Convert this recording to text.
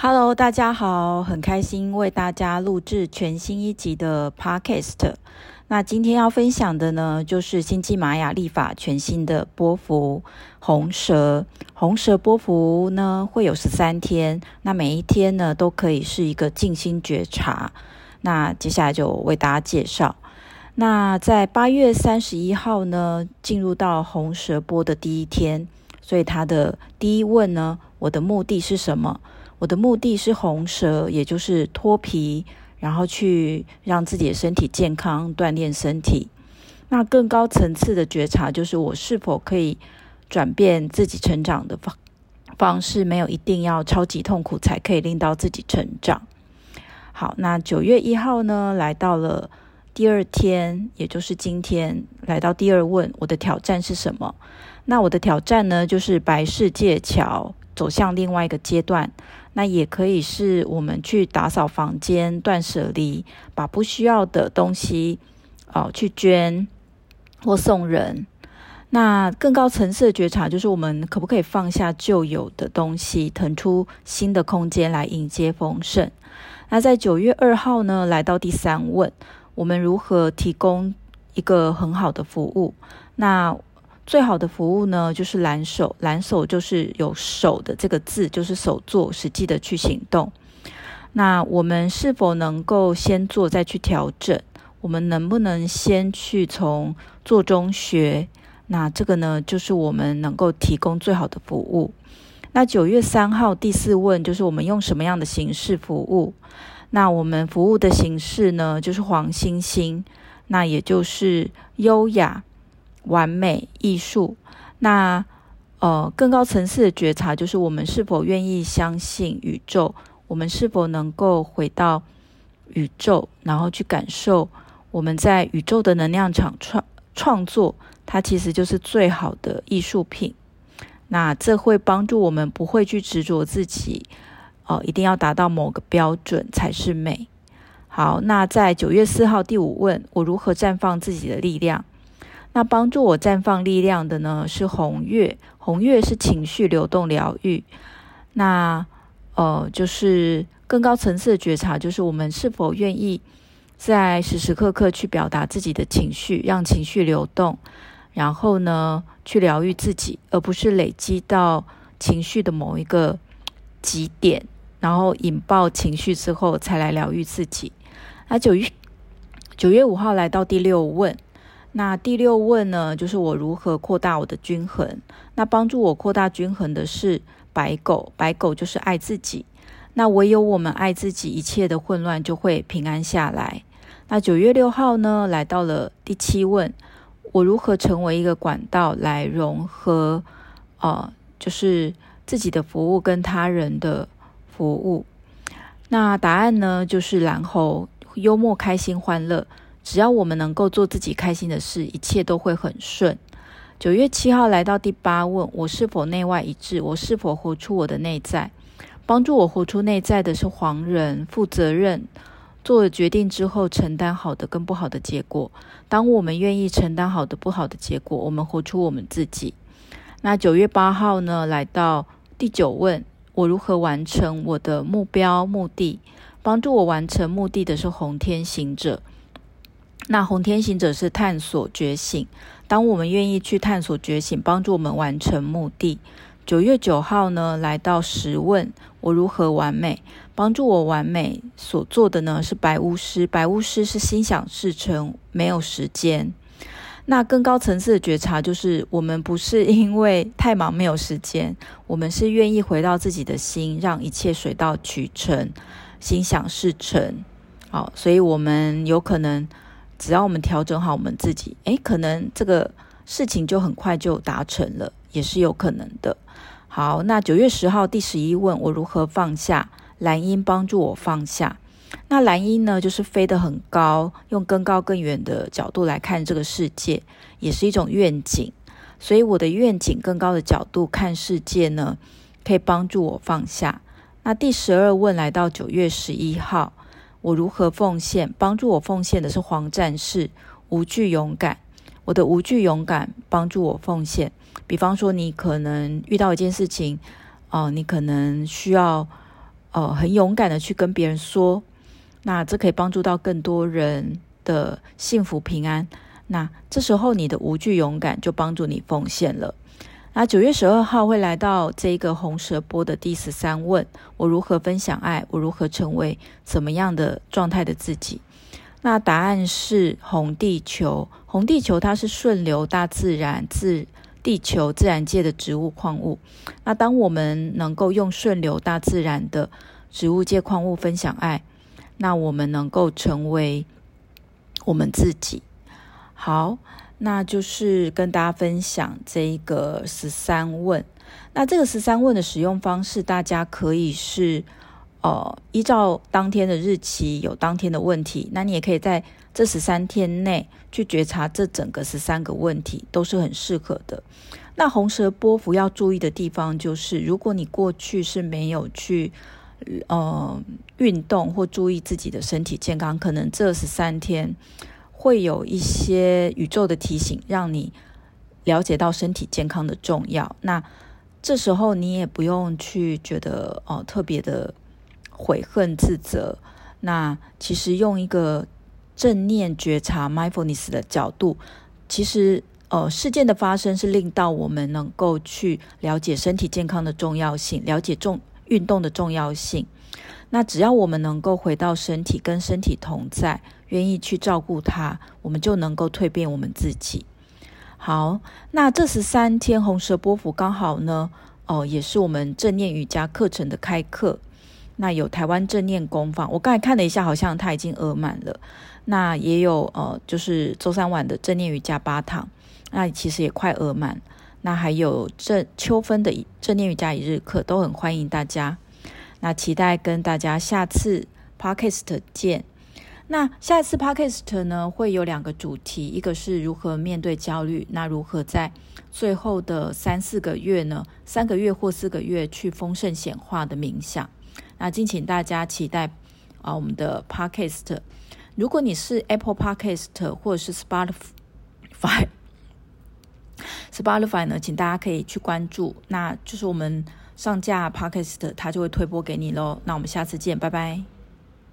Hello，大家好，很开心为大家录制全新一集的 Podcast。那今天要分享的呢，就是星际玛雅历法全新的波符红蛇。红蛇波符呢，会有十三天，那每一天呢，都可以是一个静心觉察。那接下来就为大家介绍。那在八月三十一号呢，进入到红蛇波的第一天，所以它的第一问呢，我的目的是什么？我的目的是红蛇，也就是脱皮，然后去让自己的身体健康，锻炼身体。那更高层次的觉察，就是我是否可以转变自己成长的方方式，没有一定要超级痛苦才可以令到自己成长。好，那九月一号呢，来到了第二天，也就是今天，来到第二问，我的挑战是什么？那我的挑战呢，就是白世界桥。走向另外一个阶段，那也可以是我们去打扫房间、断舍离，把不需要的东西哦去捐或送人。那更高层次的觉察，就是我们可不可以放下旧有的东西，腾出新的空间来迎接丰盛？那在九月二号呢，来到第三问，我们如何提供一个很好的服务？那最好的服务呢，就是蓝手。蓝手就是有手的这个字，就是手做，实际的去行动。那我们是否能够先做再去调整？我们能不能先去从做中学？那这个呢，就是我们能够提供最好的服务。那九月三号第四问，就是我们用什么样的形式服务？那我们服务的形式呢，就是黄星星，那也就是优雅。完美艺术，那呃更高层次的觉察，就是我们是否愿意相信宇宙？我们是否能够回到宇宙，然后去感受我们在宇宙的能量场创创作？它其实就是最好的艺术品。那这会帮助我们不会去执着自己，呃，一定要达到某个标准才是美。好，那在九月四号第五问，我如何绽放自己的力量？那帮助我绽放力量的呢，是红月。红月是情绪流动疗愈。那呃，就是更高层次的觉察，就是我们是否愿意在时时刻刻去表达自己的情绪，让情绪流动，然后呢，去疗愈自己，而不是累积到情绪的某一个极点，然后引爆情绪之后才来疗愈自己。那九月九月五号来到第六问。那第六问呢，就是我如何扩大我的均衡？那帮助我扩大均衡的是白狗，白狗就是爱自己。那唯有我们爱自己，一切的混乱就会平安下来。那九月六号呢，来到了第七问，我如何成为一个管道来融合，呃，就是自己的服务跟他人的服务？那答案呢，就是蓝猴，幽默、开心、欢乐。只要我们能够做自己开心的事，一切都会很顺。九月七号来到第八问，我是否内外一致？我是否活出我的内在？帮助我活出内在的是黄人，负责任，做了决定之后承担好的跟不好的结果。当我们愿意承担好的不好的结果，我们活出我们自己。那九月八号呢，来到第九问，我如何完成我的目标目的？帮助我完成目的的是红天行者。那红天行者是探索觉醒，当我们愿意去探索觉醒，帮助我们完成目的。九月九号呢，来到十问，我如何完美？帮助我完美所做的呢，是白巫师，白巫师是心想事成，没有时间。那更高层次的觉察就是，我们不是因为太忙没有时间，我们是愿意回到自己的心，让一切水到渠成，心想事成。好，所以我们有可能。只要我们调整好我们自己，诶，可能这个事情就很快就达成了，也是有可能的。好，那九月十号第十一问，我如何放下？蓝鹰帮助我放下。那蓝鹰呢，就是飞得很高，用更高更远的角度来看这个世界，也是一种愿景。所以我的愿景，更高的角度看世界呢，可以帮助我放下。那第十二问来到九月十一号。我如何奉献？帮助我奉献的是黄战士，无惧勇敢。我的无惧勇敢帮助我奉献。比方说，你可能遇到一件事情，哦、你可能需要呃很勇敢的去跟别人说，那这可以帮助到更多人的幸福平安。那这时候你的无惧勇敢就帮助你奉献了。那九月十二号会来到这个红蛇波的第十三问：我如何分享爱？我如何成为怎么样的状态的自己？那答案是红地球。红地球它是顺流大自然自地球自然界的植物矿物。那当我们能够用顺流大自然的植物界矿物分享爱，那我们能够成为我们自己。好。那就是跟大家分享这一个十三问。那这个十三问的使用方式，大家可以是，呃，依照当天的日期有当天的问题。那你也可以在这十三天内去觉察这整个十三个问题，都是很适合的。那红蛇波幅要注意的地方就是，如果你过去是没有去，呃，运动或注意自己的身体健康，可能这十三天。会有一些宇宙的提醒，让你了解到身体健康的重要。那这时候你也不用去觉得哦特别的悔恨自责。那其实用一个正念觉察 （mindfulness） 的角度，其实呃事件的发生是令到我们能够去了解身体健康的重要性，了解重运动的重要性。那只要我们能够回到身体，跟身体同在，愿意去照顾它，我们就能够蜕变我们自己。好，那这十三天红蛇波符刚好呢，哦，也是我们正念瑜伽课程的开课。那有台湾正念工坊，我刚才看了一下，好像它已经额满了。那也有呃，就是周三晚的正念瑜伽八堂，那其实也快额满。那还有正秋分的正念瑜伽一日课，都很欢迎大家。那期待跟大家下次 Podcast 见。那下一次 Podcast 呢，会有两个主题，一个是如何面对焦虑，那如何在最后的三四个月呢，三个月或四个月去丰盛显化的冥想。那敬请大家期待啊，我们的 Podcast。如果你是 Apple Podcast 或者是 Spotify，Spotify 呢，请大家可以去关注，那就是我们。上架 Podcast，它就会推播给你喽。那我们下次见，拜拜。